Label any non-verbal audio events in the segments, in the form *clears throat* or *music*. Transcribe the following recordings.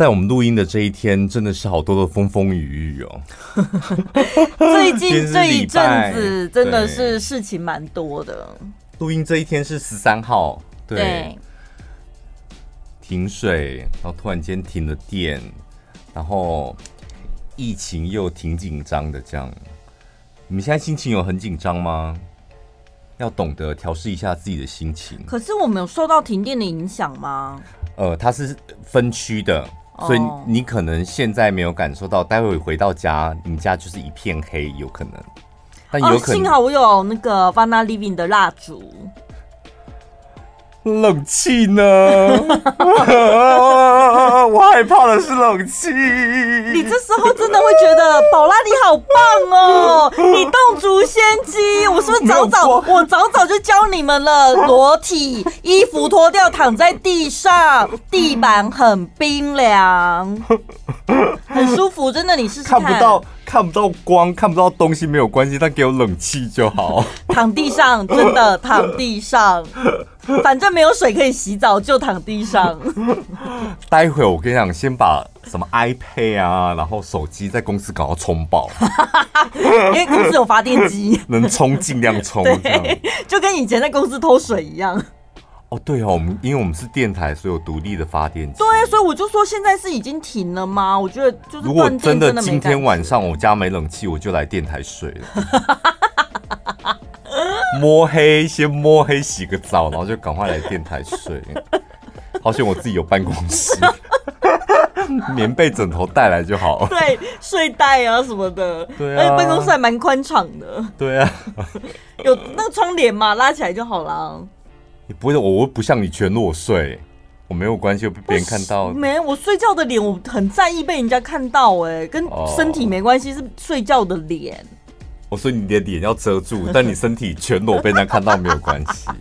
在我们录音的这一天，真的是好多的风风雨雨哦。*laughs* 最近这一阵子真的是事情蛮多的。录音这一天是十三号，对，对停水，然后突然间停了电，然后疫情又挺紧张的，这样。你们现在心情有很紧张吗？要懂得调试一下自己的心情。可是我们有受到停电的影响吗？呃，它是分区的，所以你可能现在没有感受到，待会回到家，你家就是一片黑，有可能。但有可能，哦，幸好我有那个 Vana Living 的蜡烛。冷气呢？*laughs* 我害怕的是冷气。你这时候真的会觉得宝拉你好棒哦！你动足先机，我是不是早早我早早就教你们了？裸体，衣服脱掉，躺在地上，地板很冰凉，很舒服，真的，你试试看。看不到，看不到光，看不到东西没有关系，但给我冷气就好。躺地上，真的躺地上。*laughs* 反正没有水可以洗澡，就躺地上。待会我跟你讲，先把什么 iPad 啊，然后手机在公司搞到充饱，*laughs* 因为公司有发电机，*laughs* 能充尽量充，对，就跟以前在公司偷水一样。哦，对哦，我们因为我们是电台，所以有独立的发电机。对，所以我就说现在是已经停了吗？我觉得就是如果真的今天晚上我家没冷气，我就来电台睡了。*laughs* 摸黑，先摸黑洗个澡，然后就赶快来电台睡。好险我自己有办公室，棉被枕头带来就好。对，睡袋啊什么的。对啊，而且办公室还蛮宽敞的。对啊，有那个窗帘嘛，拉起来就好了。你不会，我不像你全裸睡，我没有关系，被别人看到。没，我睡觉的脸，我很在意被人家看到，哎，跟身体没关系，是睡觉的脸。我说你的脸要遮住，*laughs* 但你身体全裸被人家看到没有关系。好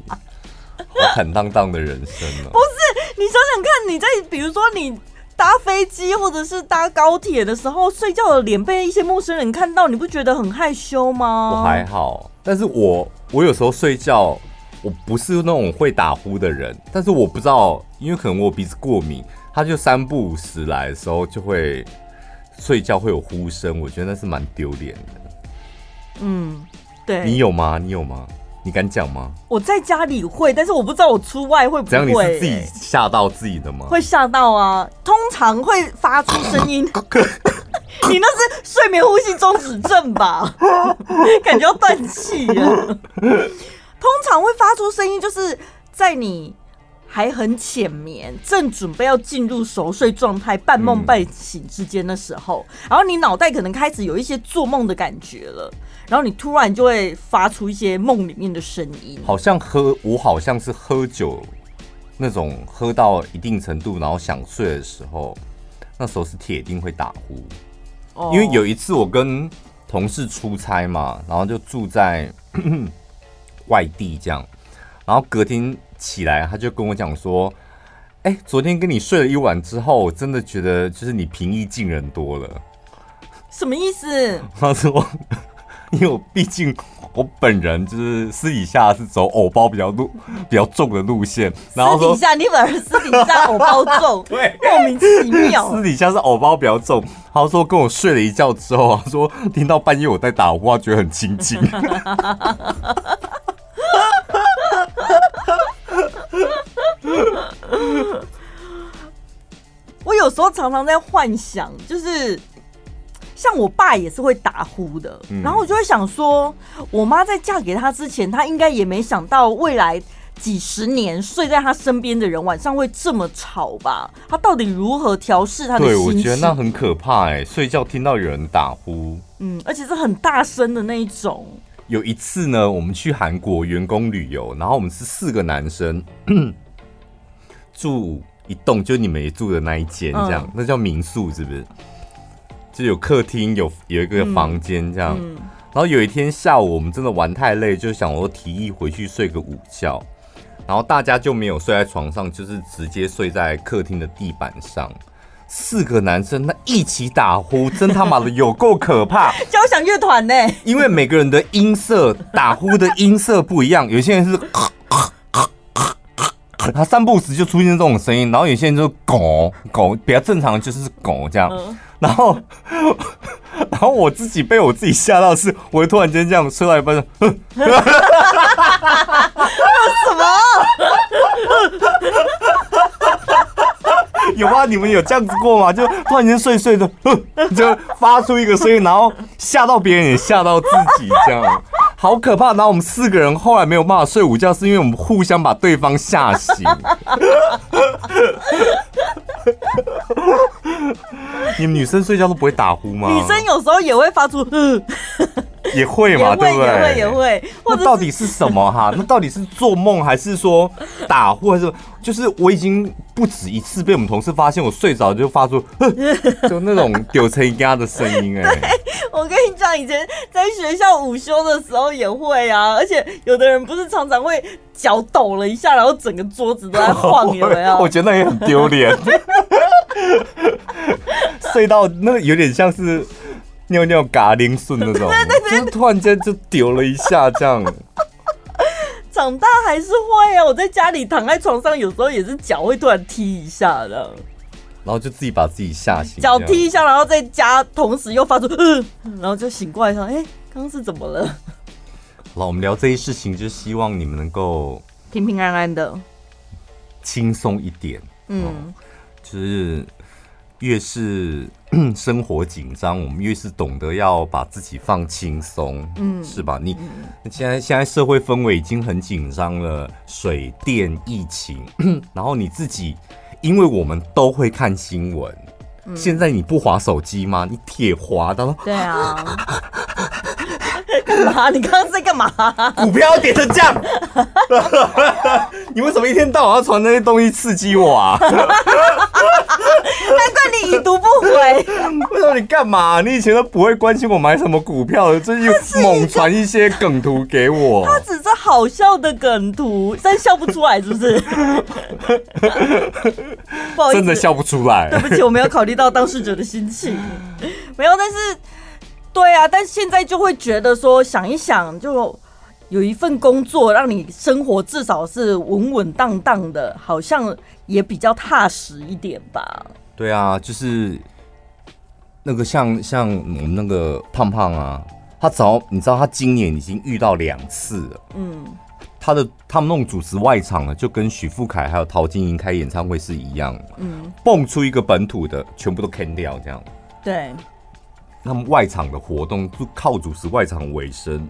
坦荡荡的人生哦。不是，你想想看，你在比如说你搭飞机或者是搭高铁的时候，睡觉的脸被一些陌生人看到，你不觉得很害羞吗？我还好，但是我我有时候睡觉，我不是那种会打呼的人，但是我不知道，因为可能我鼻子过敏，他就三不五时来的时候就会睡觉会有呼声，我觉得那是蛮丢脸的。嗯，对，你有吗？你有吗？你敢讲吗？我在家里会，但是我不知道我出外会不会、欸。这样你是自己吓到自己的吗？会吓到啊，通常会发出声音。*laughs* 你那是睡眠呼吸中止症吧？*laughs* 感觉要断气了。通常会发出声音，就是在你还很浅眠，正准备要进入熟睡状态、半梦半醒之间的时候，嗯、然后你脑袋可能开始有一些做梦的感觉了。然后你突然就会发出一些梦里面的声音，好像喝，我好像是喝酒那种，喝到一定程度，然后想睡的时候，那时候是铁定会打呼。哦，因为有一次我跟同事出差嘛，然后就住在外地这样，然后隔天起来他就跟我讲说：“哎，昨天跟你睡了一晚之后，我真的觉得就是你平易近人多了。*laughs* ”什么意思？*laughs* 他说。因为我毕竟我本人就是私底下是走偶包比较路 *laughs* 比较重的路线，然后说私底下你反而私底下偶包重，对，莫名其妙。私底下是偶包比较重，他说跟我睡了一觉之后，他说听到半夜我在打呼，他觉得很亲近。*laughs* 我有时候常常在幻想，就是。像我爸也是会打呼的，嗯、然后我就会想说，我妈在嫁给他之前，她应该也没想到未来几十年睡在他身边的人晚上会这么吵吧？他到底如何调试他的心情？对，我觉得那很可怕哎、欸，睡觉听到有人打呼，嗯，而且是很大声的那一种。有一次呢，我们去韩国员工旅游，然后我们是四个男生 *clears throat* 住一栋，就你们也住的那一间，这样，嗯、那叫民宿是不是？就有客厅，有有一个房间这样，嗯嗯、然后有一天下午，我们真的玩太累，就想我提议回去睡个午觉，然后大家就没有睡在床上，就是直接睡在客厅的地板上。四个男生那一起打呼，真他妈的有够可怕！*laughs* 交响乐团呢？因为每个人的音色打呼的音色不一样，有些人是。*laughs* 他三不时就出现这种声音，然后有些人就是狗狗比较正常的就是狗这样，然后 *laughs* 然后我自己被我自己吓到是，我会突然间这样说到一半，哼，什么？有吗？你们有这样子过吗？就突然间睡睡的，就发出一个声音，然后吓到别人也吓到自己，这样好可怕。然后我们四个人后来没有办法睡午觉，是因为我们互相把对方吓醒。*laughs* 你们女生睡觉都不会打呼吗？女生有时候也会发出，*laughs* *laughs* 也会嘛，对不对？也会也会。那到底是什么哈？*laughs* 那到底是做梦还是说打呼？还是就是我已经不止一次被我们同事发现，我睡着就发出 *laughs* 就那种丢成鸭的声音哎。我跟你讲，以前在学校午休的时候也会啊，而且有的人不是常常会脚抖了一下，然后整个桌子都在晃，有没有？我觉得那也很丢脸。睡到那个有点像是尿尿嘎铃顺那种，*laughs* 就是突然间就丢了一下这样。*laughs* 长大还是会啊，我在家里躺在床上，有时候也是脚会突然踢一下的，然后就自己把自己吓醒，脚踢一下，然后在家同时又发出嗯，然后就醒过来说：“哎、欸，刚刚是怎么了？”好了，我们聊这些事情，就是希望你们能够平平安安的，轻松一点。嗯，就是。越是生活紧张，我们越是懂得要把自己放轻松，嗯，是吧？你现在现在社会氛围已经很紧张了，水电疫情，*clears throat* 然后你自己，因为我们都会看新闻，嗯、现在你不划手机吗？你铁滑的，对啊。*laughs* *laughs* 干嘛？你刚刚在干嘛？股票跌成这样，*laughs* 你为什么一天到晚要传那些东西刺激我啊？*laughs* 难怪你已读不回。为什么你干嘛？你以前都不会关心我买什么股票的，最近猛传一些梗图给我。他只是好笑的梗图，但笑不出来，是不是？不好意思，真的笑不出来。对不起，我没有考虑到当事者的心情。没有，但是。对啊，但现在就会觉得说，想一想，就有一份工作，让你生活至少是稳稳当当的，好像也比较踏实一点吧。对啊，就是那个像像我们那个胖胖啊，他早你知道他今年已经遇到两次了。嗯，他的他们那种主持外场的，就跟许富凯还有陶晶莹开演唱会是一样。嗯，蹦出一个本土的，全部都砍掉这样。对。他们外场的活动就靠主持外场尾声，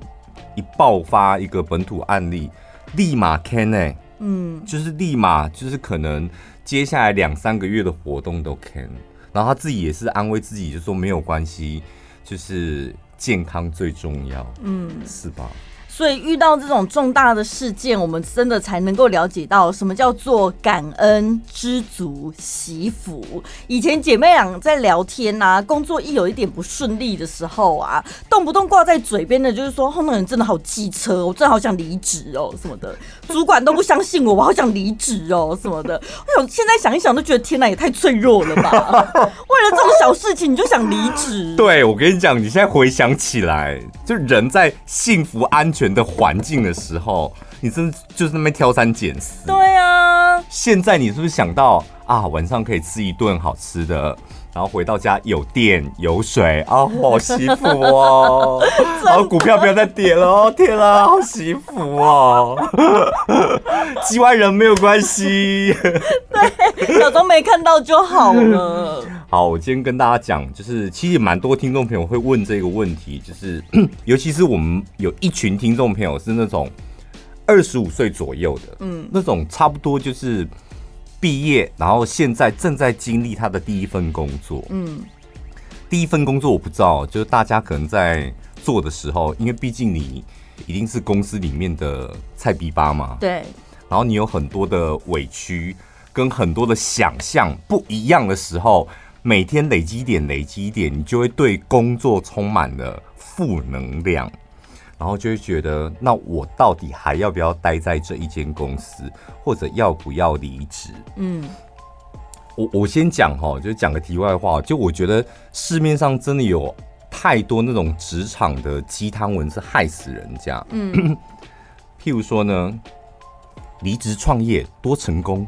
一爆发一个本土案例，立马 can 哎，嗯，就是立马就是可能接下来两三个月的活动都 can，然后他自己也是安慰自己，就说没有关系，就是健康最重要，嗯，是吧？所以遇到这种重大的事件，我们真的才能够了解到什么叫做感恩、知足、惜福。以前姐妹俩在聊天呐、啊，工作一有一点不顺利的时候啊，动不动挂在嘴边的就是说，后面人真的好机车，我真的好想离职哦什么的，主管都不相信我，我好想离职哦什么的。*laughs* 我想现在想一想都觉得天哪，也太脆弱了吧！为了这种小事情你就想离职？对，我跟你讲，你现在回想起来，就人在幸福安全的环境的时候，你真的就是那边挑三拣四。对啊，现在你是不是想到啊，晚上可以吃一顿好吃的，然后回到家有电有水啊，好幸福哦！*laughs* 然后股票不要再跌了哦，天啊，好幸福哦！*laughs* 机外人没有关系，对，假装没看到就好了。好，我今天跟大家讲，就是其实蛮多听众朋友会问这个问题，就是 *clears throat* 尤其是我们有一群听众朋友是那种二十五岁左右的，嗯，那种差不多就是毕业，然后现在正在经历他的第一份工作，嗯，第一份工作我不知道，就是大家可能在做的时候，因为毕竟你一定是公司里面的菜逼吧嘛，对，然后你有很多的委屈跟很多的想象不一样的时候。每天累积一点，累积一点，你就会对工作充满了负能量，然后就会觉得，那我到底还要不要待在这一间公司，或者要不要离职？嗯，我我先讲哈，就讲个题外话，就我觉得市面上真的有太多那种职场的鸡汤文是害死人家。嗯，*clears throat* 譬如说呢，离职创业多成功。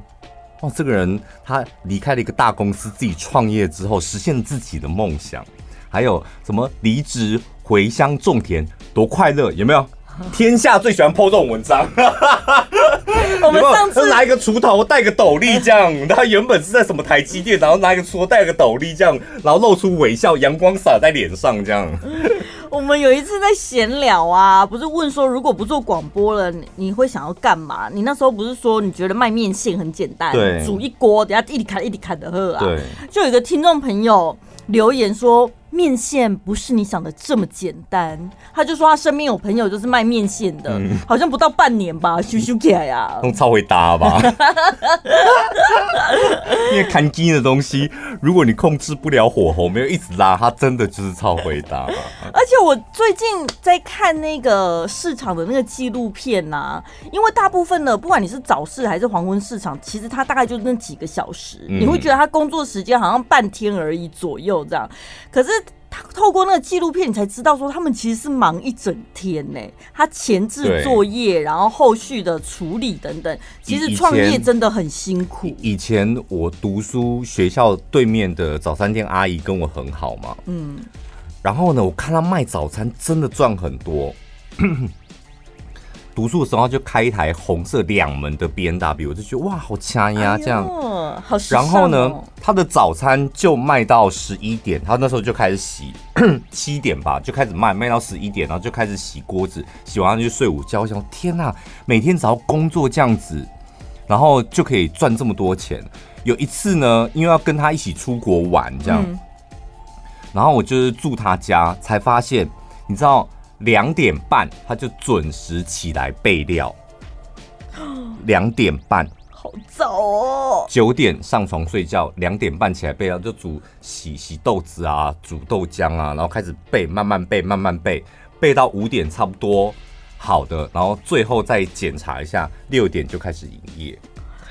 哇，这个人他离开了一个大公司，自己创业之后实现自己的梦想。还有什么离职回乡种田多快乐？有没有？天下最喜欢 po 这种文章。*laughs* 我们上次拿一个锄头，戴个斗笠这样。*laughs* 他原本是在什么台积电，然后拿一个锄头，戴个斗笠这样，然后露出微笑，阳光洒在脸上这样。我们有一次在闲聊啊，不是问说如果不做广播了，你会想要干嘛？你那时候不是说你觉得卖面线很简单，煮一锅，等下一滴砍一滴砍的喝啊。对，就有一个听众朋友。留言说面线不是你想的这么简单，他就说他身边有朋友就是卖面线的，嗯、好像不到半年吧，修修起来呀，用超会搭吧？*laughs* 因为看筋的东西，如果你控制不了火候，没有一直拉，它真的就是超会搭。而且我最近在看那个市场的那个纪录片呐、啊，因为大部分的不管你是早市还是黄昏市场，其实它大概就那几个小时，嗯、你会觉得他工作时间好像半天而已左右。这样，可是他透过那个纪录片，你才知道说他们其实是忙一整天呢。他前置作业，然后后续的处理等等，其实创业真的很辛苦。以前我读书学校对面的早餐店阿姨跟我很好嘛，嗯，然后呢，我看他卖早餐真的赚很多。读书的时候就开一台红色两门的 B N W，我就觉得哇，好掐呀，这样，哎、好、哦。然后呢，他的早餐就卖到十一点，他那时候就开始洗，*clears throat* 七点吧就开始卖，卖到十一点，然后就开始洗锅子，洗完就睡午觉。我想，天哪，每天只要工作这样子，然后就可以赚这么多钱。有一次呢，因为要跟他一起出国玩，这样，嗯、然后我就是住他家，才发现，你知道。两点半他就准时起来备料，两点半，好早哦。九点上床睡觉，两点半起来备料，就煮洗洗豆子啊，煮豆浆啊，然后开始备，慢慢备，慢慢备，备到五点差不多好的，然后最后再检查一下，六点就开始营业。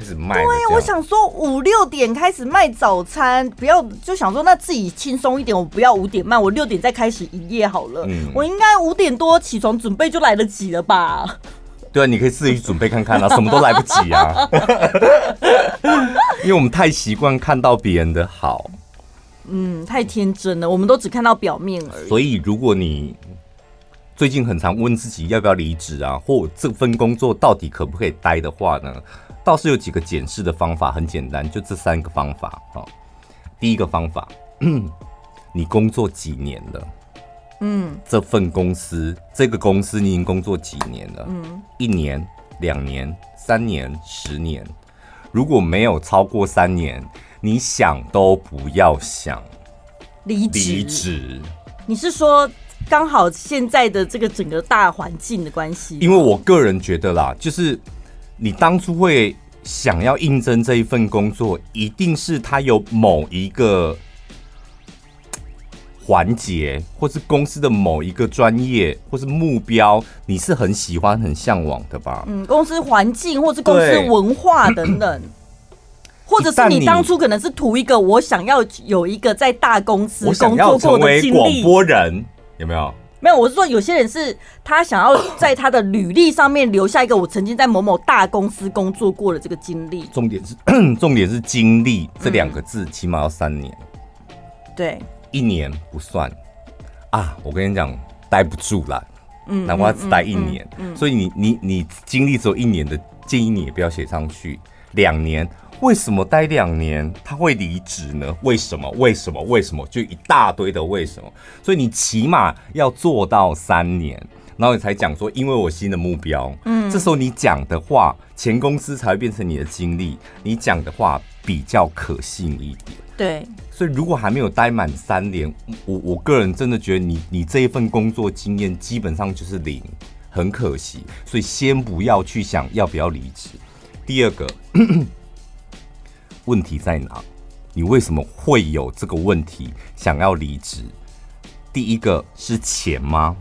开始卖。对，我想说五六点开始卖早餐，不要就想说那自己轻松一点，我不要五点卖，我六点再开始营业好了。嗯，我应该五点多起床准备就来得及了吧？对啊，你可以自己准备看看啊，什么都来不及啊。*laughs* 因为我们太习惯看到别人的好，嗯，太天真了，我们都只看到表面而已。所以如果你最近很常问自己要不要离职啊，或这份工作到底可不可以待的话呢？倒是有几个检视的方法，很简单，就这三个方法。好，第一个方法，*clears throat* 你工作几年了？嗯，这份公司，这个公司你已经工作几年了？嗯，一年、两年、三年、十年。如果没有超过三年，你想都不要想离职。离职？你是说刚好现在的这个整个大环境的关系？因为我个人觉得啦，就是。你当初会想要应征这一份工作，一定是他有某一个环节，或是公司的某一个专业，或是目标，你是很喜欢、很向往的吧？嗯，公司环境，或是公司文化等等，或者是你当初可能是图一个，我想要有一个在大公司工作过的经历，广播人有没有？没有，我是说有些人是他想要在他的履历上面留下一个我曾经在某某大公司工作过的这个经历。重点是 *clears throat* 重点是经历这两个字，起码要三年。对，一年不算啊！我跟你讲，待不住了。嗯，哪怕只待一年。嗯，所以你你你经历只有一年的，建议你也不要写上去。两年。为什么待两年他会离职呢？为什么？为什么？为什么？就一大堆的为什么。所以你起码要做到三年，然后你才讲说，因为我新的目标。嗯，这时候你讲的话，前公司才会变成你的经历，你讲的话比较可信一点。对。所以如果还没有待满三年，我我个人真的觉得你你这一份工作经验基本上就是零，很可惜。所以先不要去想要不要离职。第二个。问题在哪？你为什么会有这个问题？想要离职？第一个是钱吗？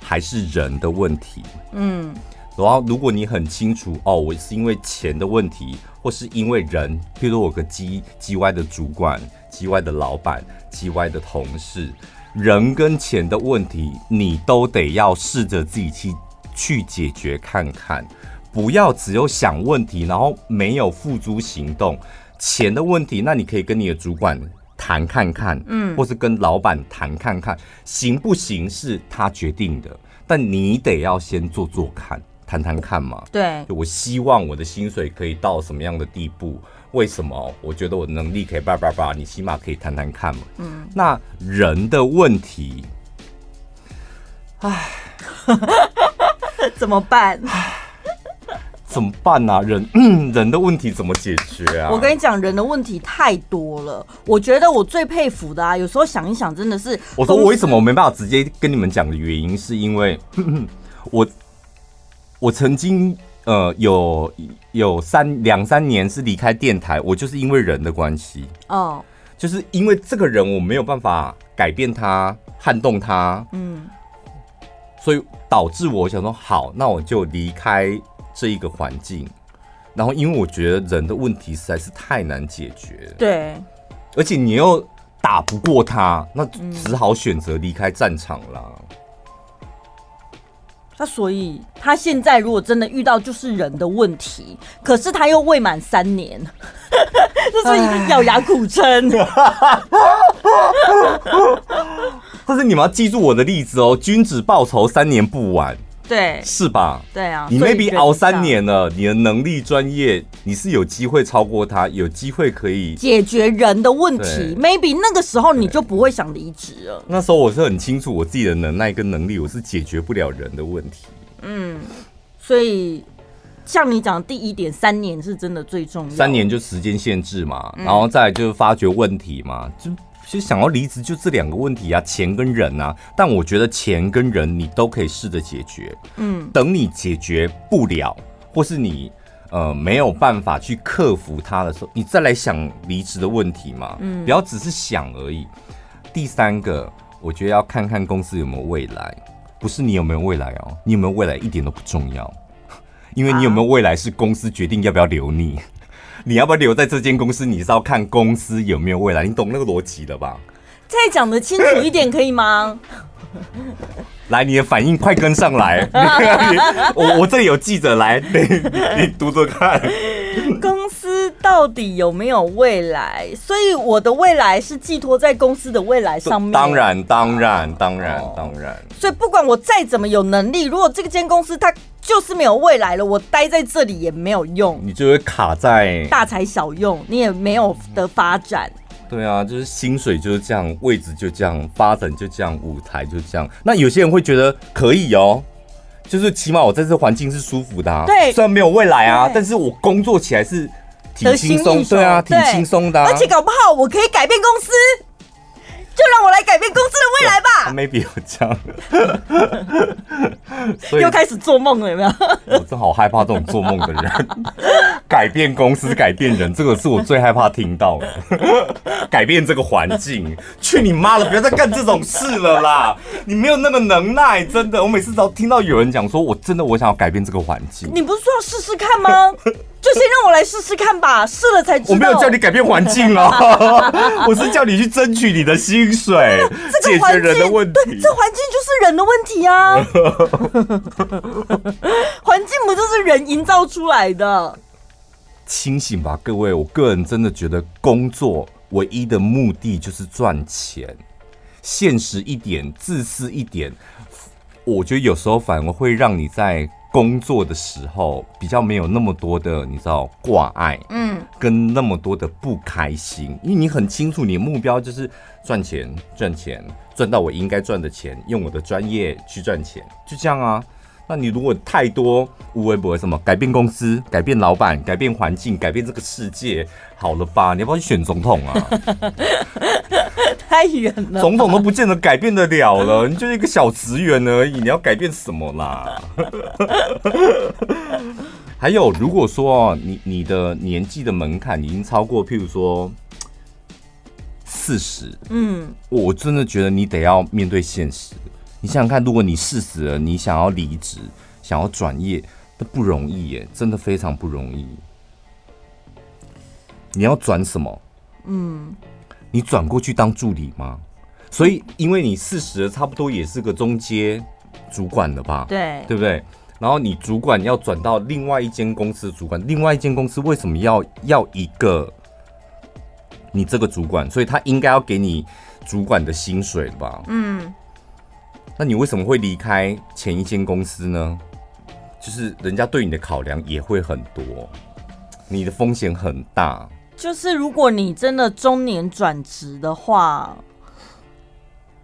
还是人的问题？嗯，然后如果你很清楚哦，我是因为钱的问题，或是因为人，譬如说我个叽叽歪的主管、叽歪的老板、叽歪的同事，人跟钱的问题，你都得要试着自己去去解决看看。不要只有想问题，然后没有付诸行动。钱的问题，那你可以跟你的主管谈看看，嗯，或是跟老板谈看看，行不行是他决定的，但你得要先做做看，谈谈看嘛。对，我希望我的薪水可以到什么样的地步？为什么？我觉得我的能力可以叭叭叭，你起码可以谈谈看嘛。嗯，那人的问题，唉，*laughs* 怎么办？怎么办啊？人人的问题怎么解决啊？我跟你讲，人的问题太多了。我觉得我最佩服的啊，有时候想一想，真的是。我说我为什么我没办法直接跟你们讲的原因，是因为我我曾经呃有有三两三年是离开电台，我就是因为人的关系哦，就是因为这个人我没有办法改变他、撼动他，嗯，所以导致我想说，好，那我就离开。这一个环境，然后因为我觉得人的问题实在是太难解决，对，而且你又打不过他，那只好选择离开战场了。那、嗯、所以他现在如果真的遇到就是人的问题，可是他又未满三年，*laughs* 这是咬牙苦撑。*laughs* 但是你们要记住我的例子哦，君子报仇，三年不晚。对，是吧？对啊，你 maybe 熬三年了，你的能力、专业，你是有机会超过他，有机会可以解决人的问题。maybe 那个时候你就不会想离职了。那时候我是很清楚我自己的能耐跟能力，我是解决不了人的问题。嗯，所以像你讲的第一点，三年是真的最重要。三年就时间限制嘛，然后再来就是发掘问题嘛，就。其实想要离职就这两个问题啊，钱跟人啊。但我觉得钱跟人你都可以试着解决。嗯，等你解决不了，或是你呃没有办法去克服它的时候，你再来想离职的问题嘛。嗯，不要只是想而已。第三个，我觉得要看看公司有没有未来，不是你有没有未来哦，你有没有未来一点都不重要，因为你有没有未来是公司决定要不要留你。你要不要留在这间公司？你是要看公司有没有未来，你懂那个逻辑了吧？再讲得清楚一点可以吗？来，你的反应快跟上来！*laughs* 我我这里有记者来，你你读着看。公司到底有没有未来？所以我的未来是寄托在公司的未来上面。当然，当然，当然，当然。所以不管我再怎么有能力，如果这间公司它就是没有未来了，我待在这里也没有用，你就会卡在大材小用，你也没有的发展。对啊，就是薪水就是这样，位置就这样，发展就这样，舞台就这样。那有些人会觉得可以哦，就是起码我在这环境是舒服的啊。对，虽然没有未来啊，但是我工作起来是挺轻松，对啊，挺轻松的啊。而且搞不好我可以改变公司。就让我来改变公司的未来吧。Maybe 有这样，*laughs* 又开始做梦了，有没有？我真好害怕这种做梦的人。*laughs* 改变公司，改变人，这个是我最害怕听到的。*laughs* 改变这个环境，去你妈的！不要再干这种事了啦！你没有那个能耐，真的。我每次只要听到有人讲说，我真的我想要改变这个环境。你不是说要试试看吗？就先让我来试试看吧，试了才知道。我没有叫你改变环境哦，*laughs* 我是叫你去争取你的薪水，解决人的问题。这环境就是人的问题啊，*laughs* 环境不就是人营造出来的？清醒吧，各位！我个人真的觉得工作唯一的目的就是赚钱，现实一点，自私一点，我觉得有时候反而会让你在。工作的时候比较没有那么多的你知道挂碍，嗯，跟那么多的不开心，因为你很清楚你的目标就是赚钱，赚钱，赚到我应该赚的钱，用我的专业去赚钱，就这样啊。那你如果太多无微不为什么改变公司、改变老板、改变环境、改变这个世界，好了吧？你要不要去选总统啊？*laughs* 太远了，总统都不见得改变得了了，你就是一个小职员而已，你要改变什么啦？*laughs* 还有，如果说你你的年纪的门槛已经超过，譬如说四十，嗯，我真的觉得你得要面对现实。你想想看，如果你四十了，你想要离职，想要转业，都不容易耶，真的非常不容易。你要转什么？嗯。你转过去当助理吗？所以，因为你四十了，差不多也是个中阶主管了吧？对，对不对？然后你主管要转到另外一间公司的主管，另外一间公司为什么要要一个你这个主管？所以他应该要给你主管的薪水吧？嗯，那你为什么会离开前一间公司呢？就是人家对你的考量也会很多，你的风险很大。就是如果你真的中年转职的话，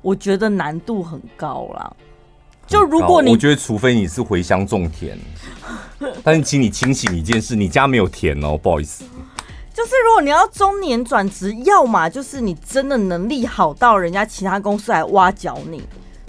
我觉得难度很高啦。就如果你，我觉得除非你是回乡种田，*laughs* 但是请你清醒一件事，你家没有田哦，不好意思。就是如果你要中年转职，要么就是你真的能力好到人家其他公司来挖角你，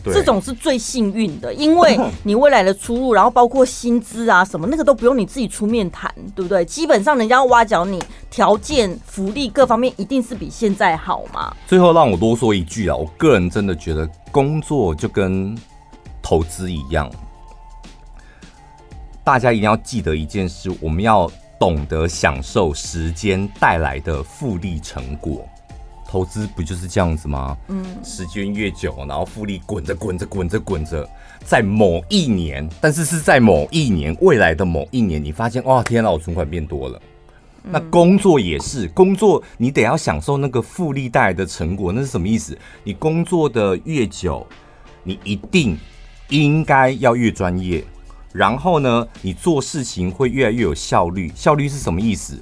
这种是最幸运的，因为 *laughs* 你未来的出路，然后包括薪资啊什么，那个都不用你自己出面谈，对不对？基本上人家要挖角你，条件、福利各方面一定是比现在好嘛。最后让我多说一句啊，我个人真的觉得工作就跟投资一样，大家一定要记得一件事：我们要懂得享受时间带来的复利成果。投资不就是这样子吗？嗯，时间越久，然后复利滚着滚着滚着滚着，在某一年，但是是在某一年未来的某一年，你发现哇，天哪，我存款变多了。那工作也是，工作你得要享受那个复利带来的成果，那是什么意思？你工作的越久，你一定。应该要越专业，然后呢，你做事情会越来越有效率。效率是什么意思？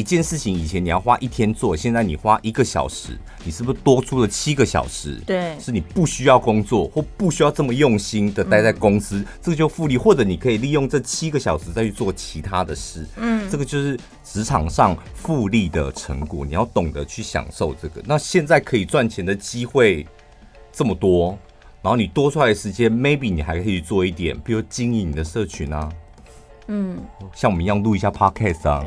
一件事情以前你要花一天做，现在你花一个小时，你是不是多出了七个小时？对，是你不需要工作或不需要这么用心的待在公司，嗯、这个就复利，或者你可以利用这七个小时再去做其他的事。嗯，这个就是职场上复利的成果，你要懂得去享受这个。那现在可以赚钱的机会这么多。然后你多出来的时间，maybe 你还可以做一点，比如经营你的社群啊，嗯，像我们一样录一下 podcast 啊，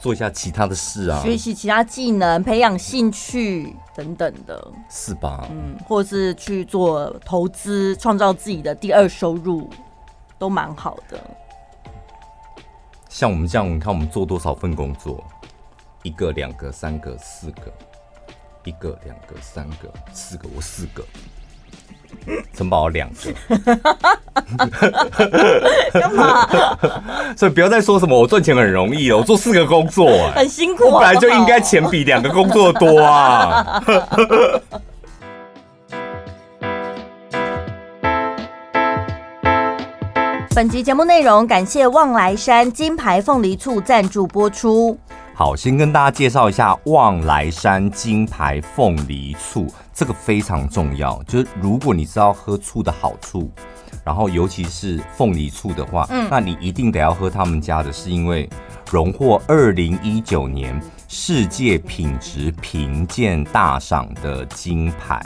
做一下其他的事啊，学习其他技能，培养兴趣等等的，是吧？嗯，或者是去做投资，创造自己的第二收入，都蛮好的。像我们这样，你看我们做多少份工作？一个、两个、三个、四个，一个、两个、三个、四个，我四个。城堡两个，*laughs* 干嘛？*laughs* 所以不要再说什么我赚钱很容易了，我做四个工作，欸，很辛苦。我本来就应该钱比两个工作多啊。*laughs* 本集节目内容感谢望来山金牌凤梨醋赞助播出。好，先跟大家介绍一下望来山金牌凤梨醋，这个非常重要。就是如果你知道喝醋的好处，然后尤其是凤梨醋的话，嗯，那你一定得要喝他们家的，是因为荣获二零一九年世界品质评鉴大赏的金牌，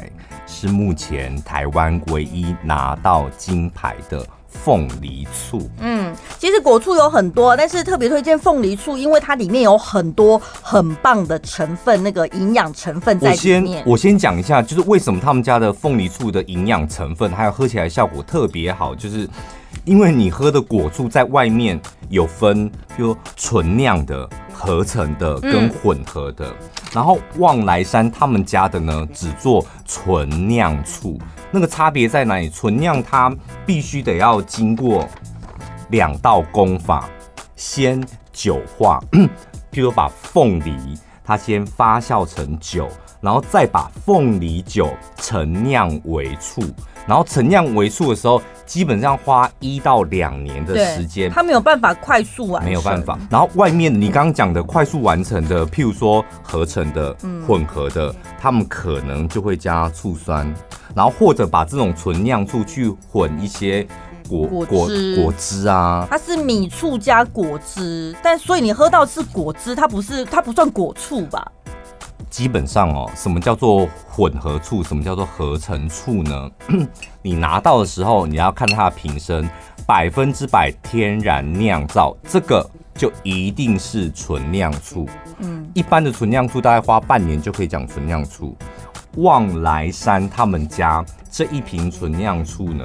是目前台湾唯一拿到金牌的。凤梨醋，嗯，其实果醋有很多，但是特别推荐凤梨醋，因为它里面有很多很棒的成分，那个营养成分在里面。我先我先讲一下，就是为什么他们家的凤梨醋的营养成分还有喝起来效果特别好，就是因为你喝的果醋在外面有分，比如纯酿的、合成的跟混合的，嗯、然后望来山他们家的呢只做纯酿醋。那个差别在哪里？纯酿它必须得要经过两道工法，先酒化，*coughs* 譬如把凤梨它先发酵成酒，然后再把凤梨酒陈酿为醋，然后陈酿为醋的时候，基本上花一到两年的时间，它没有办法快速完成，没有办法。然后外面你刚刚讲的快速完成的，譬如说合成的、混合的，他们可能就会加醋酸。然后或者把这种纯酿醋去混一些果果果，果汁啊，它是米醋加果汁，但所以你喝到是果汁，它不是，它不算果醋吧？基本上哦，什么叫做混合醋？什么叫做合成醋呢？*clears throat* 你拿到的时候，你要看它的瓶身，百分之百天然酿造，这个就一定是纯酿醋。嗯，一般的纯酿醋大概花半年就可以讲纯酿醋。旺来山他们家这一瓶纯酿醋呢，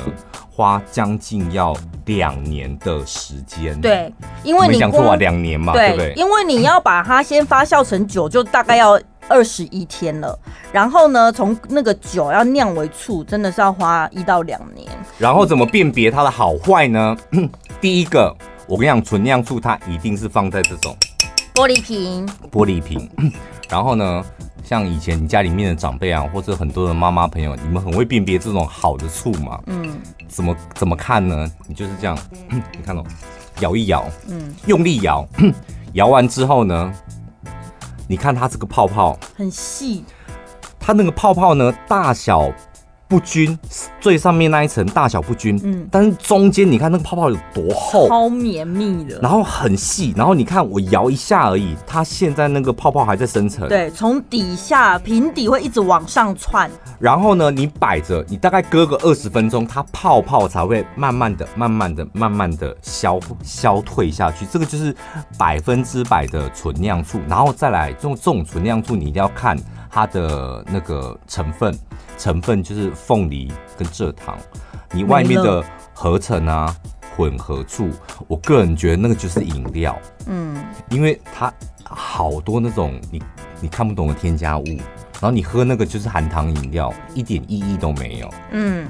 花将近要两年的时间。对，因为你讲错啊，两年嘛，对，对不对？因为你要把它先发酵成酒，就大概要二十一天了。然后呢，从那个酒要酿为醋，真的是要花一到两年。然后怎么辨别它的好坏呢？*clears throat* 第一个，我跟你讲，纯酿醋它一定是放在这种玻璃瓶。玻璃瓶。然后呢，像以前你家里面的长辈啊，或者很多的妈妈朋友，你们很会辨别这种好的醋嘛？嗯。怎么怎么看呢？你就是这样，*clears throat* 你看到、哦。摇一摇，嗯，用力摇，*clears throat* 摇完之后呢，你看它这个泡泡很细，它那个泡泡呢大小。不均，最上面那一层大小不均，嗯，但是中间你看那个泡泡有多厚，超绵密的，然后很细，然后你看我摇一下而已，它现在那个泡泡还在生成，对，从底下瓶底会一直往上窜，然后呢，你摆着，你大概搁个二十分钟，它泡泡才会慢慢的、慢慢的、慢慢的消消退下去，这个就是百分之百的纯酿醋，然后再来这种这种纯酿醋，你一定要看它的那个成分。成分就是凤梨跟蔗糖，你外面的合成啊、混合处，我个人觉得那个就是饮料，嗯，因为它好多那种你你看不懂的添加物，然后你喝那个就是含糖饮料，一点意义都没有，嗯。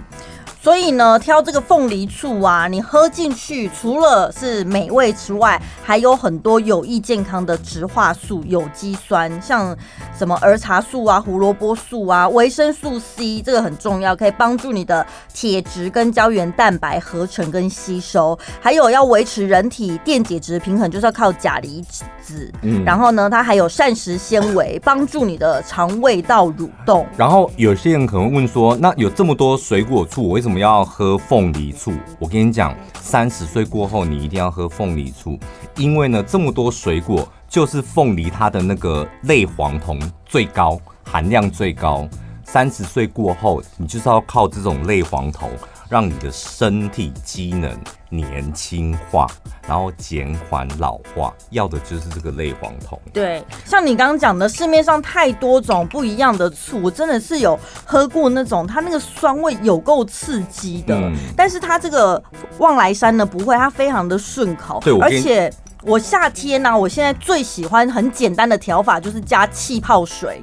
所以呢，挑这个凤梨醋啊，你喝进去，除了是美味之外，还有很多有益健康的植化素、有机酸，像什么儿茶素啊、胡萝卜素啊、维生素 C，这个很重要，可以帮助你的铁质跟胶原蛋白合成跟吸收。还有要维持人体电解质平衡，就是要靠钾离子。嗯，然后呢，它还有膳食纤维，帮助你的肠胃道蠕动。然后有些人可能问说，那有这么多水果醋，我为什么？我们要喝凤梨醋，我跟你讲，三十岁过后你一定要喝凤梨醋，因为呢，这么多水果，就是凤梨它的那个类黄酮最高，含量最高。三十岁过后，你就是要靠这种类黄酮。让你的身体机能年轻化，然后减缓老化，要的就是这个类黄酮。对，像你刚刚讲的，市面上太多种不一样的醋，我真的是有喝过那种，它那个酸味有够刺激的。嗯、但是它这个望来山呢，不会，它非常的顺口。对，而且我夏天呢、啊，我现在最喜欢很简单的调法，就是加气泡水。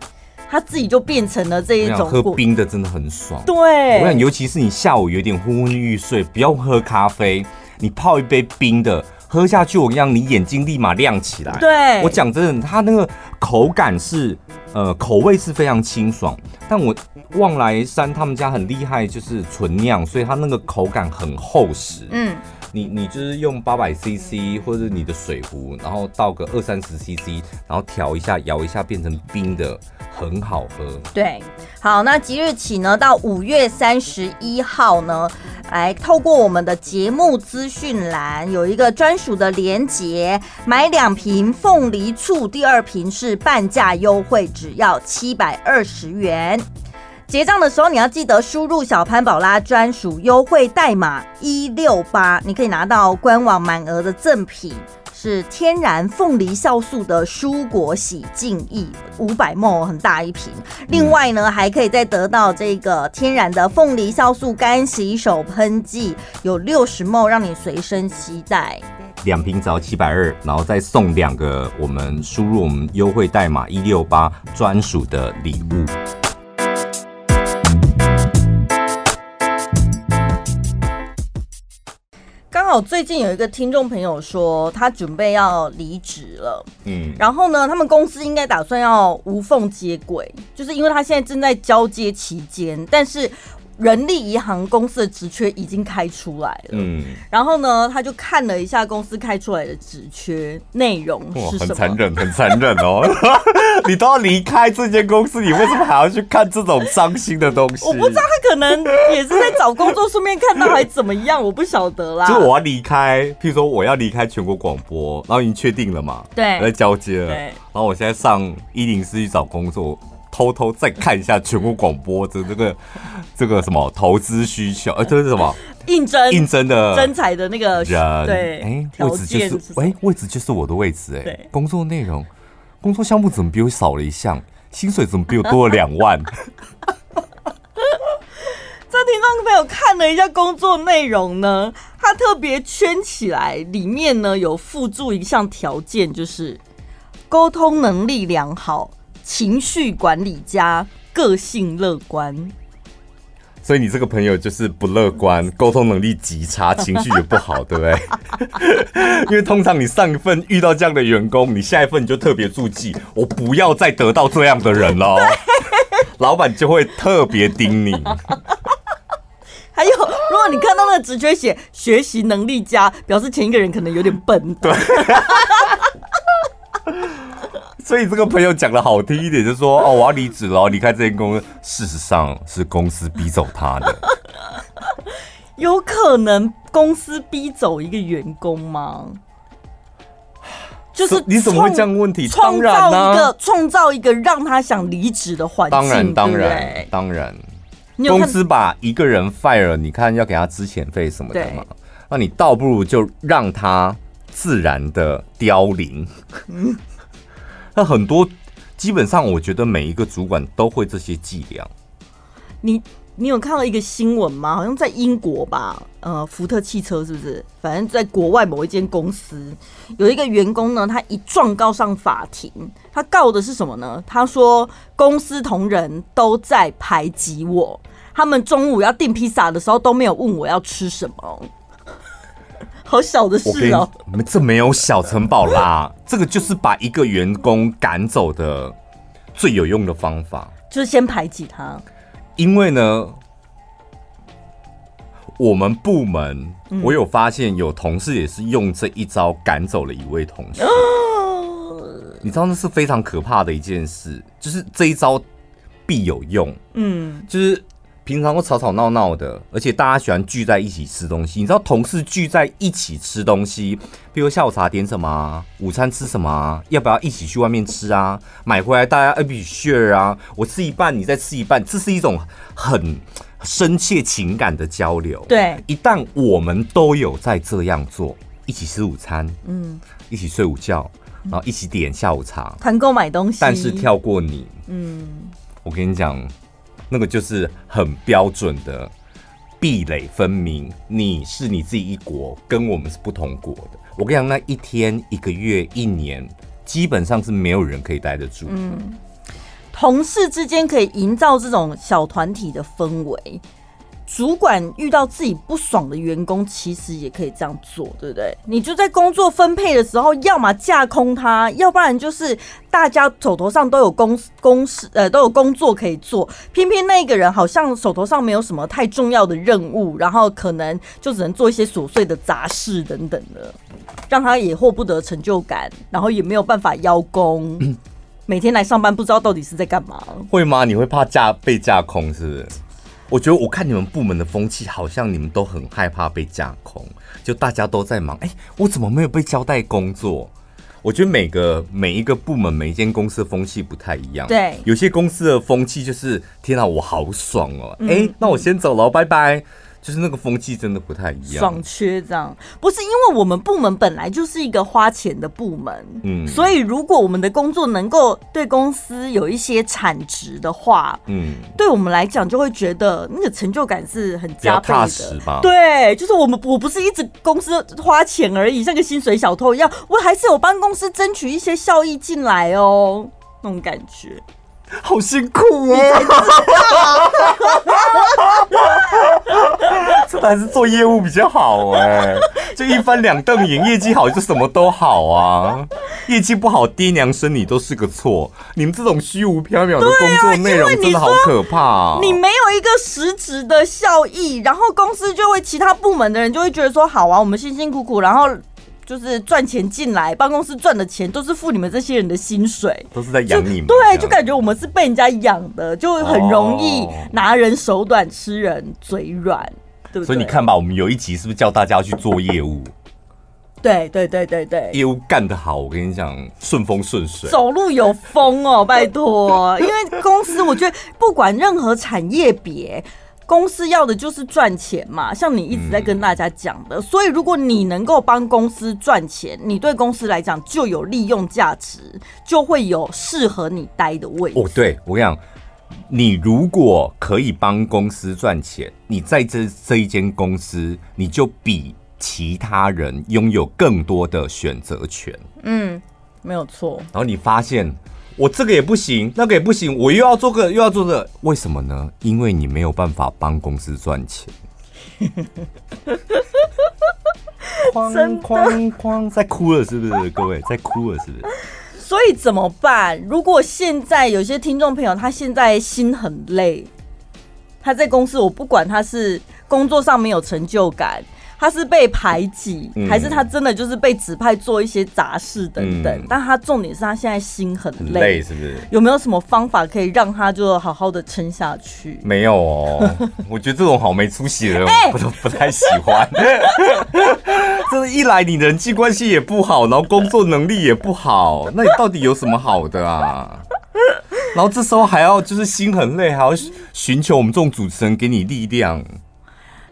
它自己就变成了这一种，喝冰的真的很爽。对，我想尤其是你下午有点昏昏欲睡，不要喝咖啡，你泡一杯冰的喝下去，我跟你讲，你眼睛立马亮起来。对，我讲真的，它那个口感是，呃，口味是非常清爽。但我望来山他们家很厉害，就是纯酿，所以它那个口感很厚实。嗯。你你就是用八百 CC 或者你的水壶，然后倒个二三十 CC，然后调一下，摇一下变成冰的，很好喝。对，好，那即日起呢，到五月三十一号呢，来透过我们的节目资讯栏有一个专属的连结，买两瓶凤梨醋，第二瓶是半价优惠，只要七百二十元。结账的时候，你要记得输入小潘宝拉专属优惠代码一六八，你可以拿到官网满额的赠品，是天然凤梨酵素的蔬果洗净液，五百 m 很大一瓶。另外呢，还可以再得到这个天然的凤梨酵素干洗手喷剂，有六十 m 让你随身携带。两瓶只要七百二，然后再送两个我们输入我们优惠代码一六八专属的礼物。好最近有一个听众朋友说，他准备要离职了，嗯，然后呢，他们公司应该打算要无缝接轨，就是因为他现在正在交接期间，但是。人力银行公司的职缺已经开出来了，嗯，然后呢，他就看了一下公司开出来的职缺内容是什么，很残忍，很残忍哦！*laughs* 你都要离开这间公司，你为什么还要去看这种伤心的东西？我不知道他可能也是在找工作，顺便看到还怎么样，我不晓得啦。就是我要离开，譬如说我要离开全国广播，然后已经确定了嘛？对，在交接了，对，然后我现在上一零四去找工作。偷偷再看一下全国广播的这个 *laughs* 这个什么投资需求，呃，这是什么？应征应征的征才的那个人，对，哎，位置就是哎，位置就是我的位置，哎，工作内容，工作项目怎么比我少了一项？薪水怎么比我多了两万？这听众朋友看了一下工作内容呢，他特别圈起来，里面呢有附注一项条件，就是沟通能力良好。情绪管理加，个性乐观。所以你这个朋友就是不乐观，沟通能力极差，情绪也不好，对不对？*laughs* 因为通常你上一份遇到这样的员工，你下一份你就特别注记，我不要再得到这样的人了。老板就会特别盯你。还有，如果你看到那个职缺写学习能力佳，表示前一个人可能有点笨。对。所以这个朋友讲的好听一点，就是说哦，我要离职了，离开这间公司。事实上是公司逼走他的。有可能公司逼走一个员工吗？就是你怎么会这样问题？创造一个创造一个让他想离职的环境。当然，当然，当然。公司把一个人 fire 了，你看要给他资遣费什么的嘛？那你倒不如就让他自然的凋零。*laughs* 那很多，基本上我觉得每一个主管都会这些伎俩。你你有看到一个新闻吗？好像在英国吧，呃，福特汽车是不是？反正在国外某一间公司，有一个员工呢，他一状告上法庭，他告的是什么呢？他说公司同仁都在排挤我，他们中午要订披萨的时候都没有问我要吃什么。好小的事哦！这没有小城堡啦，*laughs* 这个就是把一个员工赶走的最有用的方法，就是先排挤他。因为呢，我们部门我有发现有同事也是用这一招赶走了一位同事。你知道那是非常可怕的一件事，就是这一招必有用。嗯，就是。平常都吵吵闹闹的，而且大家喜欢聚在一起吃东西。你知道同事聚在一起吃东西，比如下午茶点什么，午餐吃什么，要不要一起去外面吃啊？买回来大家一起 share 啊，我吃一半，你再吃一半，这是一种很深切情感的交流。对，一旦我们都有在这样做，一起吃午餐，嗯，一起睡午觉，然后一起点下午茶，团购买东西，但是跳过你，嗯，我跟你讲。那个就是很标准的壁垒分明，你是你自己一国，跟我们是不同国的。我跟你讲，那一天、一个月、一年，基本上是没有人可以待得住。嗯，同事之间可以营造这种小团体的氛围。主管遇到自己不爽的员工，其实也可以这样做，对不对？你就在工作分配的时候，要么架空他，要不然就是大家手头上都有公公事，呃，都有工作可以做，偏偏那个人好像手头上没有什么太重要的任务，然后可能就只能做一些琐碎的杂事等等的，让他也获不得成就感，然后也没有办法邀功，每天来上班不知道到底是在干嘛。会吗？你会怕架被架空是不是？我觉得我看你们部门的风气，好像你们都很害怕被架空，就大家都在忙。哎，我怎么没有被交代工作？我觉得每个每一个部门、每一间公司的风气不太一样。对，有些公司的风气就是，天啊，我好爽哦！哎，那我先走了，拜拜。就是那个风气真的不太一样，爽缺这样，不是因为我们部门本来就是一个花钱的部门，嗯，所以如果我们的工作能够对公司有一些产值的话，嗯，对我们来讲就会觉得那个成就感是很加倍的，对，就是我们我不是一直公司花钱而已，像个薪水小偷一样，我还是有帮公司争取一些效益进来哦，那种感觉。好辛苦哦！*laughs* 这还是做业务比较好哎，就一翻两瞪眼，业绩好就什么都好啊，业绩不好爹娘生你都是个错。你们这种虚无缥缈的工作内容真的好可怕啊！你没有一个实质的效益，然后公司就会其他部门的人就会觉得说好啊，我们辛辛苦苦，然后。就是赚钱进来，办公室赚的钱都是付你们这些人的薪水，都是在养你们。对，就感觉我们是被人家养的，就很容易拿人手短，吃人嘴软，对不对？所以你看吧，我们有一集是不是叫大家要去做业务？对对对对对，业务干得好，我跟你讲，顺风顺水，走路有风哦，拜托。因为公司，我觉得不管任何产业别。公司要的就是赚钱嘛，像你一直在跟大家讲的，嗯、所以如果你能够帮公司赚钱，你对公司来讲就有利用价值，就会有适合你待的位置。哦，对，我跟你讲，你如果可以帮公司赚钱，你在这这一间公司，你就比其他人拥有更多的选择权。嗯，没有错。然后你发现。我这个也不行，那个也不行，我又要做个又要做这个，为什么呢？因为你没有办法帮公司赚钱。*laughs* 哐哐哐，在哭了是不是？各位在哭了是不是？所以怎么办？如果现在有些听众朋友，他现在心很累，他在公司，我不管他是工作上没有成就感。他是被排挤，还是他真的就是被指派做一些杂事等等？嗯、但他重点是他现在心很累，很累是不是？有没有什么方法可以让他就好好的撑下去？没有哦，*laughs* 我觉得这种好没出息的人，我都不太喜欢。*laughs* 这一来你人际关系也不好，然后工作能力也不好，那你到底有什么好的啊？然后这时候还要就是心很累，还要寻求我们这种主持人给你力量。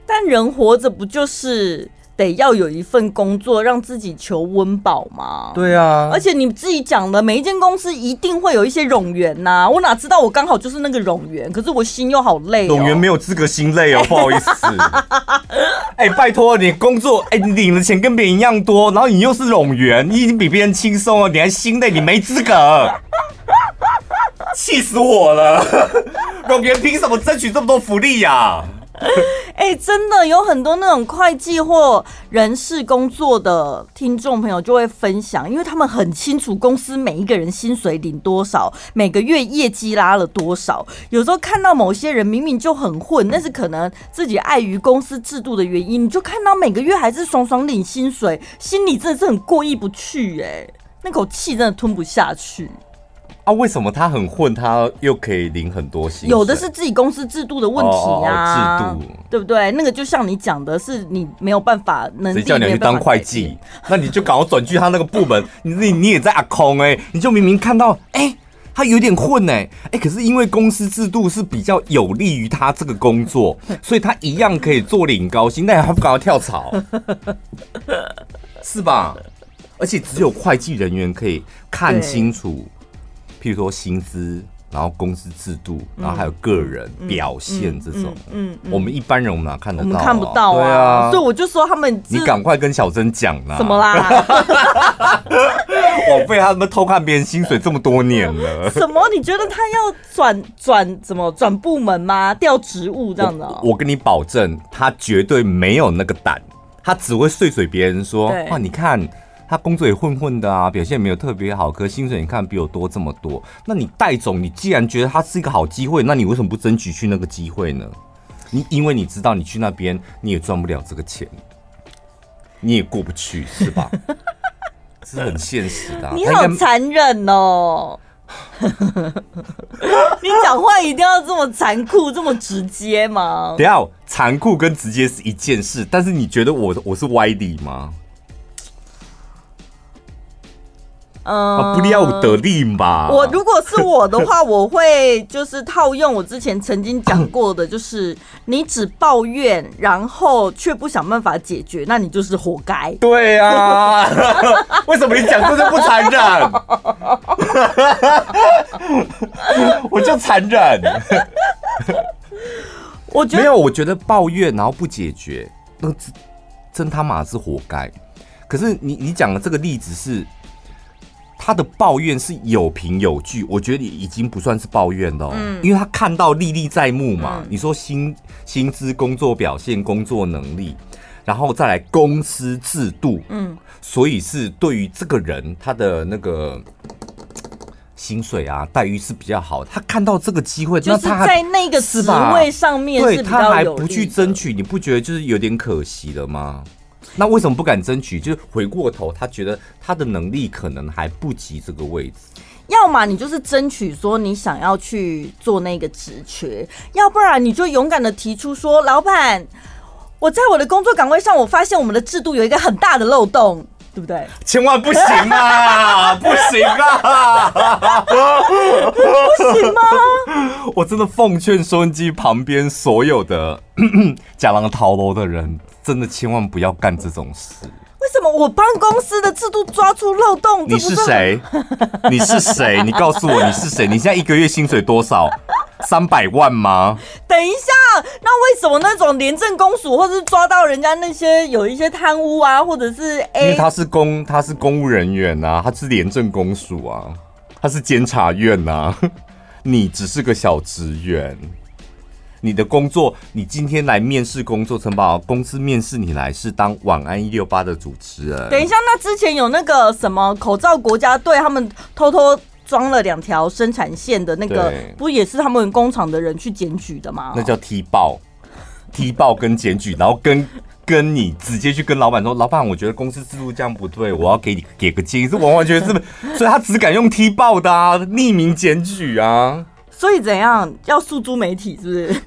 但人活着不就是得要有一份工作，让自己求温饱吗？对啊，而且你自己讲的，每一间公司一定会有一些冗员呐。我哪知道我刚好就是那个冗员，可是我心又好累。冗员没有资格心累哦，不好意思。*laughs* 哎、欸，拜托你工作，哎、欸，你领的钱跟别人一样多，然后你又是冗员，你已经比别人轻松了，你还心累，你没资格。*laughs* 气死我了！冗员凭什么争取这么多福利呀、啊？*laughs* 哎、真的有很多那种会计或人事工作的听众朋友就会分享，因为他们很清楚公司每一个人薪水领多少，每个月业绩拉了多少。有时候看到某些人明明就很混，但是可能自己碍于公司制度的原因，你就看到每个月还是爽爽领薪水，心里真的是很过意不去、欸，哎，那口气真的吞不下去。啊，为什么他很混，他又可以领很多薪？有的是自己公司制度的问题啊，哦哦、制度对不对？那个就像你讲的，是你没有办法能，谁叫你去当会计？那你就赶快转去他那个部门。你你你也在阿空哎、欸，你就明明看到哎、欸，他有点混哎、欸、哎、欸，可是因为公司制度是比较有利于他这个工作，*laughs* 所以他一样可以做领高薪，但还不赶快跳槽，*laughs* 是吧？而且只有会计人员可以看清楚。譬如说薪资，然后公司制度，然后还有个人表现这种，嗯，我们一般人我们哪看得到？啊？我们看不到啊，对啊，所以我就说他们，你赶快跟小珍讲啦。怎么啦？*laughs* 我被他们偷看别人薪水这么多年了。什么？你觉得他要转转怎么转部门吗？调职务这样的？我，我跟你保证，他绝对没有那个胆，他只会碎嘴别人说，哇，你看。他工作也混混的啊，表现也没有特别好，可是薪水你看比我多这么多。那你戴总，你既然觉得他是一个好机会，那你为什么不争取去那个机会呢？你因为你知道你去那边你也赚不了这个钱，你也过不去，是吧？*laughs* 是很现实的啊。你好残忍哦！*laughs* 你讲话一定要这么残酷、这么直接吗？等下，残酷跟直接是一件事，但是你觉得我我是歪理吗？嗯，不要得令吧。我如果是我的话，我会就是套用我之前曾经讲过的，就是你只抱怨，然后却不想办法解决，那你就是活该。对啊，*laughs* 为什么你讲这就不残忍？*laughs* 我就残忍。我觉得没有，我觉得抱怨然后不解决，那真他妈是活该。可是你你讲的这个例子是。他的抱怨是有凭有据，我觉得已经不算是抱怨了，嗯，因为他看到历历在目嘛。嗯、你说薪薪资、工作表现、工作能力，然后再来公司制度，嗯，所以是对于这个人他的那个薪水啊待遇是比较好的。他看到这个机会，就是在那个职位上面是，对，他还不去争取，你不觉得就是有点可惜了吗？那为什么不敢争取？就是回过头，他觉得他的能力可能还不及这个位置。要么你就是争取说你想要去做那个职缺，要不然你就勇敢的提出说，老板，我在我的工作岗位上，我发现我们的制度有一个很大的漏洞，对不对？千万不行啊！*laughs* 不行啊！不行吗？*laughs* 我真的奉劝收音机旁边所有的 *clears throat* 假狼逃楼的人。真的千万不要干这种事。为什么我帮公司的制度抓出漏洞？你是谁？*laughs* 你是谁？你告诉我你是谁？你现在一个月薪水多少？三百万吗？等一下，那为什么那种廉政公署，或者是抓到人家那些有一些贪污啊，或者是 A，因为他是公他是公务人员啊，他是廉政公署啊。他是监察院呐、啊，*laughs* 你只是个小职员。你的工作，你今天来面试工作，城堡公司面试你来是当晚安一六八的主持人。等一下，那之前有那个什么口罩国家队，他们偷偷装了两条生产线的那个，不也是他们工厂的人去检举的吗？那叫踢爆，踢爆跟检举，然后跟跟你直接去跟老板说，老板，我觉得公司制度这样不对，我要给你给个建议，是完完全全是，所以他只敢用踢爆的啊，匿名检举啊。所以怎样要诉诸媒体是不是？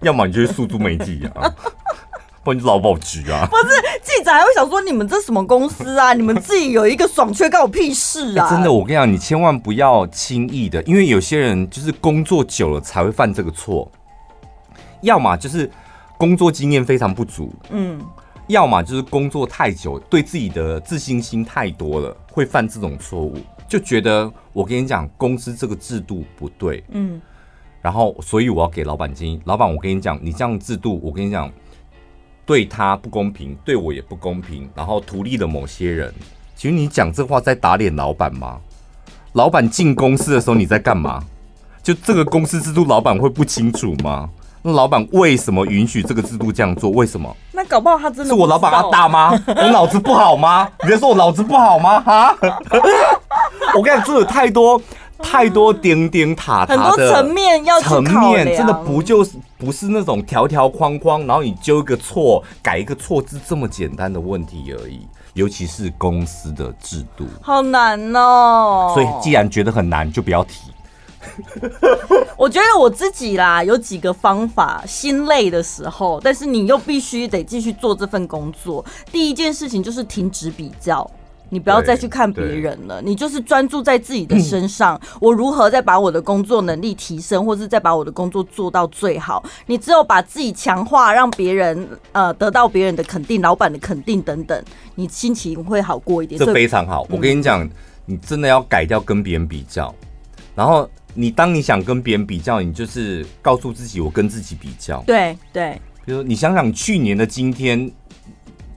要么你就去诉诸媒体啊，*laughs* 不然劳保局啊。不是记者还会想说，你们这什么公司啊？*laughs* 你们自己有一个爽缺，干我屁事啊！欸、真的，我跟你讲，你千万不要轻易的，因为有些人就是工作久了才会犯这个错。要么就是工作经验非常不足，嗯，要么就是工作太久，对自己的自信心太多了，会犯这种错误。就觉得我跟你讲，公司这个制度不对，嗯，然后所以我要给老板建议，老板，我跟你讲，你这样制度，我跟你讲，对他不公平，对我也不公平，然后图利了某些人。其实你讲这话在打脸老板吗？老板进公司的时候你在干嘛？就这个公司制度，老板会不清楚吗？那老板为什么允许这个制度这样做？为什么？那搞不好他真的是我老板阿大吗？我脑子不好吗？你在说我脑子不好吗？哈？*laughs* 我跟你讲，这有太多太多点点塔塔的很多层面要层面，真的不就是不是那种条条框框，然后你纠一个错改一个错字这么简单的问题而已。尤其是公司的制度，好难哦。所以既然觉得很难，就不要提。*laughs* 我觉得我自己啦，有几个方法，心累的时候，但是你又必须得继续做这份工作。第一件事情就是停止比较。你不要再去看别人了，你就是专注在自己的身上。*clears throat* 我如何再把我的工作能力提升，或是再把我的工作做到最好？你只有把自己强化，让别人呃得到别人的肯定，老板的肯定等等，你心情会好过一点。这非常好。我跟你讲，你真的要改掉跟别人比较。然后你当你想跟别人比较，你就是告诉自己，我跟自己比较。对对。比如，你想想去年的今天，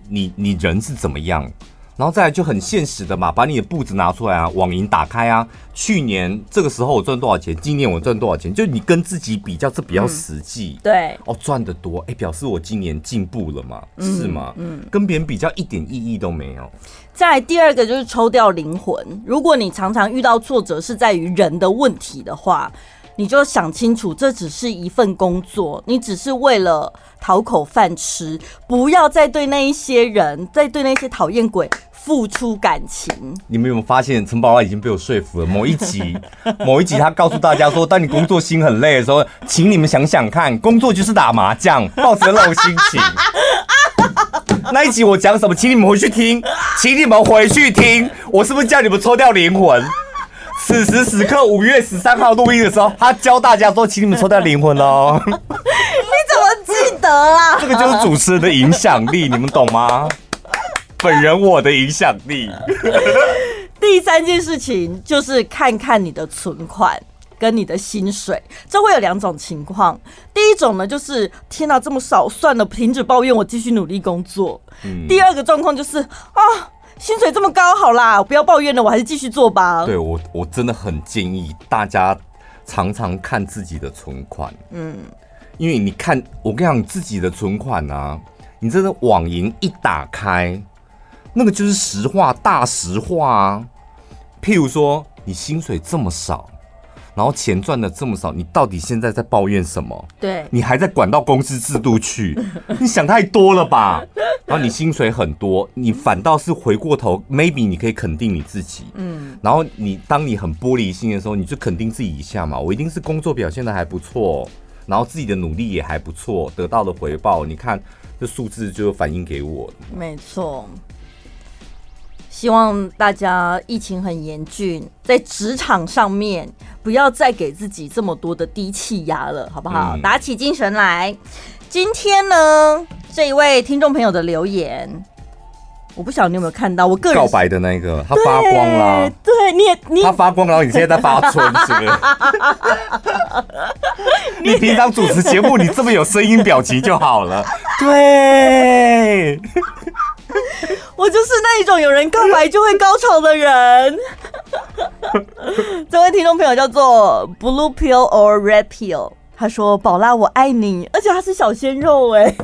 你你人是怎么样？然后再来就很现实的嘛，把你的步子拿出来啊，网银打开啊。去年这个时候我赚多少钱？今年我赚多少钱？就你跟自己比较，这比较实际。嗯、对哦，赚的多，哎，表示我今年进步了嘛？嗯、是吗？嗯，跟别人比较一点意义都没有。再来第二个就是抽掉灵魂。如果你常常遇到挫折是在于人的问题的话，你就想清楚，这只是一份工作，你只是为了讨口饭吃，不要再对那一些人，再对那些讨厌鬼付出感情。你们有没有发现，陈宝拉已经被我说服了？某一集，*laughs* 某一集，他告诉大家说，当你工作心很累的时候，请你们想想看，工作就是打麻将，抱着那种心情。*laughs* 那一集我讲什么？请你们回去听，请你们回去听，我是不是叫你们抽掉灵魂？此时此刻，五月十三号录音的时候，他教大家说：“请你们抽掉灵魂哦。”你怎么记得啊？*laughs* 这个就是主持人的影响力，你们懂吗？本人我的影响力。*laughs* 第三件事情就是看看你的存款跟你的薪水，这会有两种情况。第一种呢，就是天哪，这么少，算了，停止抱怨，我继续努力工作。嗯。第二个状况就是啊。薪水这么高，好啦，不要抱怨了，我还是继续做吧。对我，我真的很建议大家常常看自己的存款。嗯，因为你看，我跟你讲，自己的存款啊，你这个网银一打开，那个就是实话，大实话啊。譬如说，你薪水这么少。然后钱赚的这么少，你到底现在在抱怨什么？对，你还在管到公司制度去？*laughs* 你想太多了吧？然后你薪水很多，你反倒是回过头，maybe 你可以肯定你自己。嗯，然后你当你很玻璃心的时候，你就肯定自己一下嘛。我一定是工作表现的还不错，然后自己的努力也还不错，得到的回报，你看这数字就反映给我。没错。希望大家疫情很严峻，在职场上面不要再给自己这么多的低气压了，好不好？嗯、打起精神来。今天呢，这一位听众朋友的留言，我不晓得你有没有看到。我个人告白的那个，他发光了。对，你也你他发光，然后你现在在发春，是不是？*laughs* 你平常主持节目，你这么有声音表情就好了。对。*laughs* 我就是那一种有人告白就会高潮的人。*laughs* 这位听众朋友叫做 Blue Peel or Red Peel，他说：“宝拉，我爱你。”而且他是小鲜肉哎。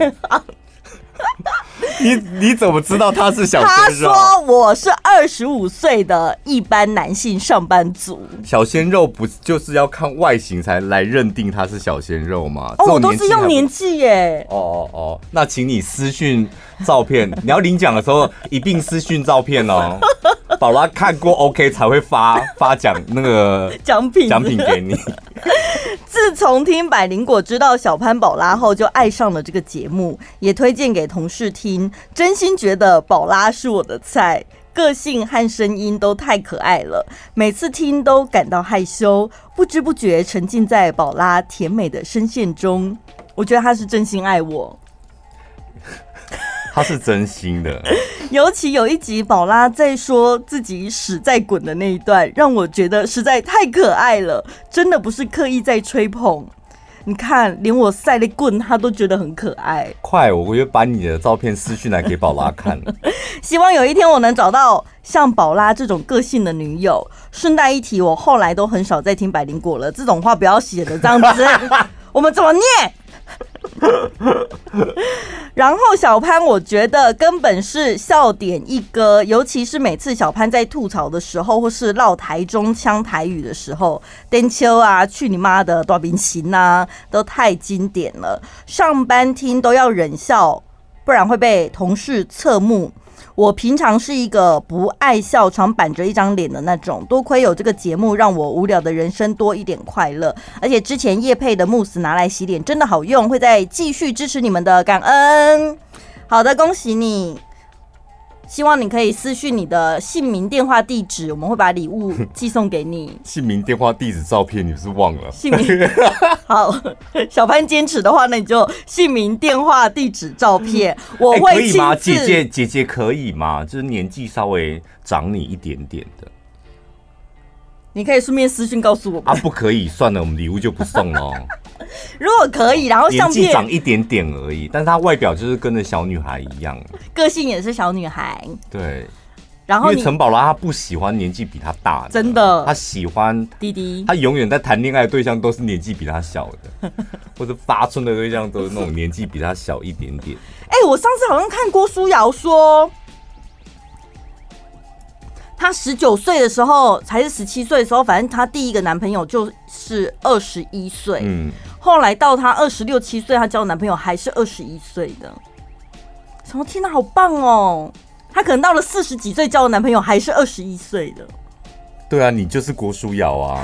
你你怎么知道他是小鲜肉？他说我是二十五岁的一般男性上班族。小鲜肉不就是要看外形才来认定他是小鲜肉吗？哦，我都是用年纪耶。哦哦哦，那请你私讯照片，你要领奖的时候一并私讯照片哦。*laughs* 宝拉看过 OK 才会发发奖那个奖品奖品给你。*laughs* 自从听百灵果知道小潘宝拉后，就爱上了这个节目，也推荐给同事听。真心觉得宝拉是我的菜，个性和声音都太可爱了，每次听都感到害羞，不知不觉沉浸在宝拉甜美的声线中。我觉得他是真心爱我。*laughs* 他是真心的，*laughs* 尤其有一集宝拉在说自己屎在滚的那一段，让我觉得实在太可爱了，真的不是刻意在吹捧。你看，连我塞的棍他都觉得很可爱。快，我会把你的照片私讯来给宝拉看。*laughs* 希望有一天我能找到像宝拉这种个性的女友。顺带一提，我后来都很少再听百灵果了，这种话不要写的这样子。*laughs* 我们怎么念？*laughs* 然后小潘，我觉得根本是笑点一哥，尤其是每次小潘在吐槽的时候，或是唠台中腔台语的时候，丁秋啊，去你妈的，大冰琴呐，都太经典了。上班听都要忍笑，不然会被同事侧目。我平常是一个不爱笑、常板着一张脸的那种，多亏有这个节目，让我无聊的人生多一点快乐。而且之前叶佩的慕斯拿来洗脸真的好用，会再继续支持你们的，感恩。好的，恭喜你。希望你可以私讯你的姓名、电话、地址，我们会把礼物 *laughs* 寄送给你。姓名、电话、地址、照片，你是忘了？姓名好，小潘坚持的话，那你就姓名、电话、地址、照片，*laughs* 我会、欸、可以吗？姐姐，姐姐可以吗？就是年纪稍微长你一点点的。你可以顺便私讯告诉我啊，不可以，算了，我们礼物就不送了。*laughs* 如果可以，然后相片长一点点而已，但是她外表就是跟着小女孩一样，个性也是小女孩。对，然后因为陈宝拉她不喜欢年纪比她大的，真的，她喜欢弟弟，她永远在谈恋爱的对象都是年纪比她小的，*laughs* 或者发春的对象都是那种年纪比她小一点点。哎、欸，我上次好像看郭书瑶说。她十九岁的时候，还是十七岁的时候，反正她第一个男朋友就是二十一岁。嗯，后来到她二十六七岁，她交的男朋友还是二十一岁的。什么？天哪，好棒哦！她可能到了四十几岁交的男朋友还是二十一岁的。对啊，你就是郭书瑶啊！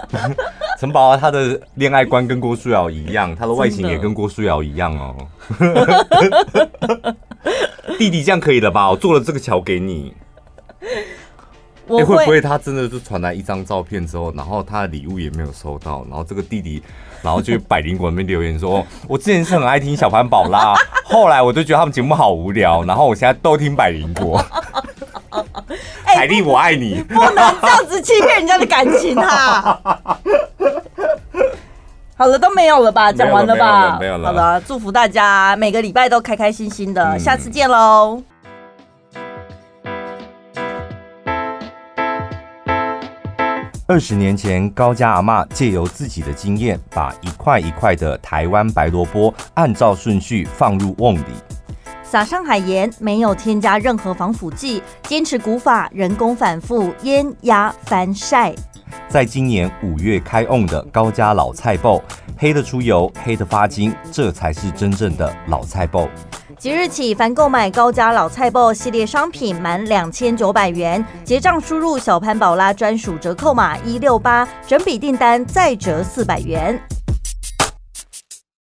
*laughs* 陈宝啊，她的恋爱观跟郭书瑶一样，她的外形也跟郭书瑶一样哦。*laughs* 弟弟，这样可以了吧？我做了这个桥给你。*laughs* 我会、欸、会不会他真的是传来一张照片之后，然后他的礼物也没有收到，然后这个弟弟，然后就百灵果那边留言说：*laughs* “我之前是很爱听小潘宝拉，*laughs* 后来我就觉得他们节目好无聊，然后我现在都听百灵果。”凯莉，我爱你，不能这样子欺骗人家的感情哈。好了，都没有了吧？讲完了吧？没有了，没有了。好了，祝福大家每个礼拜都开开心心的，嗯、下次见喽。二十年前，高家阿嬷借由自己的经验，把一块一块的台湾白萝卜按照顺序放入瓮里，撒上海盐，没有添加任何防腐剂，坚持古法，人工反复腌压翻晒。在今年五月开瓮的高家老菜脯，黑的出油，黑的发金，这才是真正的老菜脯。即日起，凡购买高家老菜包系列商品满两千九百元，结账输入小潘宝拉专属折扣码一六八，整笔订单再折四百元。